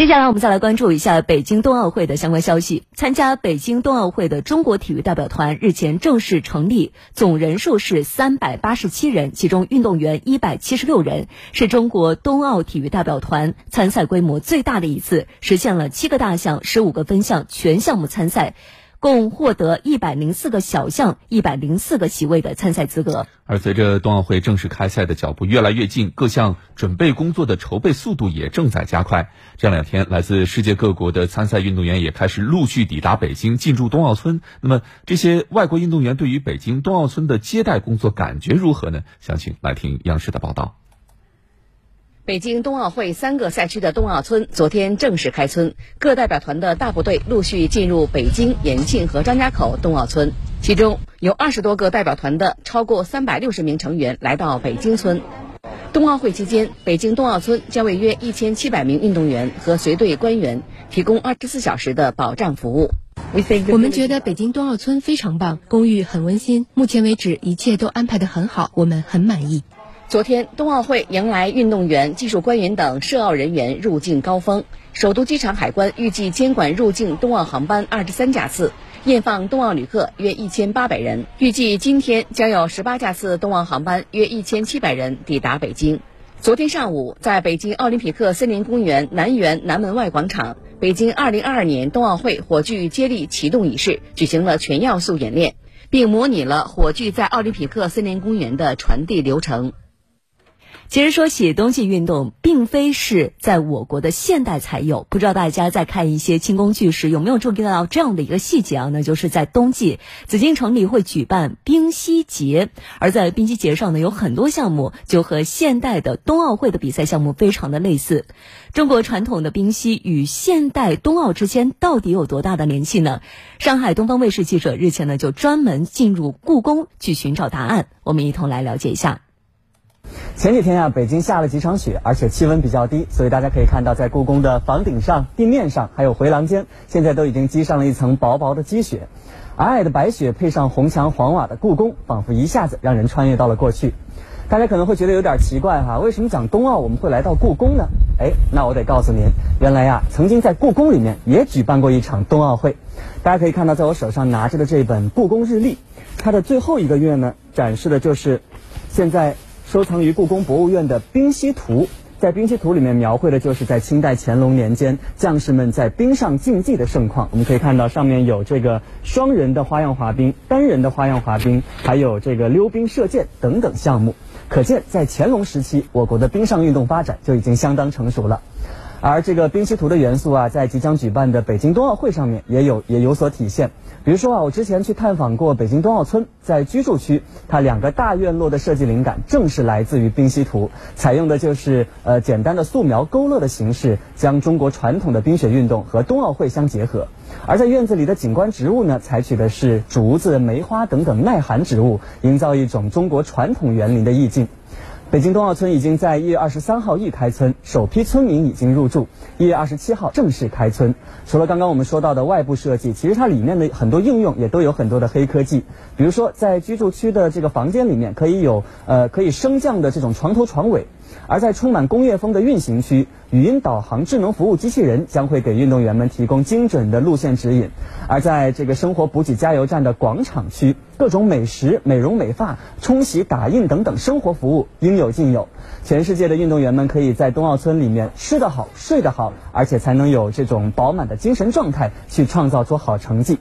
接下来我们再来关注一下北京冬奥会的相关消息。参加北京冬奥会的中国体育代表团日前正式成立，总人数是三百八十七人，其中运动员一百七十六人，是中国冬奥体育代表团参赛规模最大的一次，实现了七个大项、十五个分项全项目参赛。共获得一百零四个小项、一百零四个席位的参赛资格。而随着冬奥会正式开赛的脚步越来越近，各项准备工作的筹备速度也正在加快。这两天，来自世界各国的参赛运动员也开始陆续抵达北京，进驻冬奥村。那么，这些外国运动员对于北京冬奥村的接待工作感觉如何呢？详情来听央视的报道。北京冬奥会三个赛区的冬奥村昨天正式开村，各代表团的大部队陆续进入北京、延庆和张家口冬奥村，其中有二十多个代表团的超过三百六十名成员来到北京村。冬奥会期间，北京冬奥村将为约一千七百名运动员和随队官员提供二十四小时的保障服务。我们觉得北京冬奥村非常棒，公寓很温馨，目前为止一切都安排得很好，我们很满意。昨天，冬奥会迎来运动员、技术官员等涉奥人员入境高峰。首都机场海关预计监管入境冬奥航班二十三架次，验放冬奥旅客约一千八百人。预计今天将有十八架次冬奥航班约一千七百人抵达北京。昨天上午，在北京奥林匹克森林公园南园南门外广场，北京二零二二年冬奥会火炬接力启动仪式举行了全要素演练，并模拟了火炬在奥林匹克森林公园的传递流程。其实说起冬季运动，并非是在我国的现代才有。不知道大家在看一些清宫剧时有没有注意到这样的一个细节啊？那就是在冬季，紫禁城里会举办冰嬉节，而在冰嬉节上呢，有很多项目就和现代的冬奥会的比赛项目非常的类似。中国传统的冰嬉与现代冬奥之间到底有多大的联系呢？上海东方卫视记者日前呢就专门进入故宫去寻找答案，我们一同来了解一下。前几天啊，北京下了几场雪，而且气温比较低，所以大家可以看到，在故宫的房顶上、地面上，还有回廊间，现在都已经积上了一层薄薄的积雪。皑皑的白雪配上红墙黄瓦的故宫，仿佛一下子让人穿越到了过去。大家可能会觉得有点奇怪哈，为什么讲冬奥我们会来到故宫呢？哎，那我得告诉您，原来呀，曾经在故宫里面也举办过一场冬奥会。大家可以看到，在我手上拿着的这本故宫日历，它的最后一个月呢，展示的就是现在。收藏于故宫博物院的冰嬉图，在冰嬉图里面描绘的就是在清代乾隆年间将士们在冰上竞技的盛况。我们可以看到上面有这个双人的花样滑冰、单人的花样滑冰，还有这个溜冰、射箭等等项目。可见，在乾隆时期，我国的冰上运动发展就已经相当成熟了。而这个冰嬉图的元素啊，在即将举办的北京冬奥会上面也有也有所体现。比如说啊，我之前去探访过北京冬奥村，在居住区，它两个大院落的设计灵感正是来自于冰嬉图，采用的就是呃简单的素描勾勒的形式，将中国传统的冰雪运动和冬奥会相结合。而在院子里的景观植物呢，采取的是竹子、梅花等等耐寒植物，营造一种中国传统园林的意境。北京冬奥村已经在一月二十三号预开村，首批村民已经入住。一月二十七号正式开村。除了刚刚我们说到的外部设计，其实它里面的很多应用也都有很多的黑科技。比如说，在居住区的这个房间里面，可以有呃可以升降的这种床头床尾。而在充满工业风的运行区，语音导航智能服务机器人将会给运动员们提供精准的路线指引；而在这个生活补给加油站的广场区，各种美食、美容美发、冲洗打印等等生活服务应有尽有。全世界的运动员们可以在冬奥村里面吃得好、睡得好，而且才能有这种饱满的精神状态，去创造出好成绩。